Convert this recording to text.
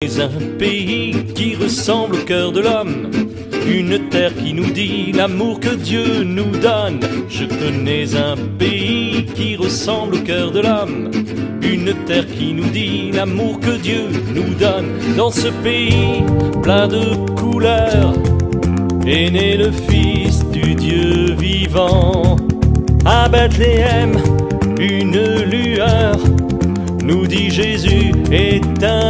un pays qui ressemble au cœur de l'homme, une terre qui nous dit l'amour que Dieu nous donne. Je connais un pays qui ressemble au cœur de l'homme, une terre qui nous dit l'amour que Dieu nous donne. Dans ce pays plein de couleurs est né le Fils du Dieu vivant. À Bethléem, une lueur nous dit Jésus est un.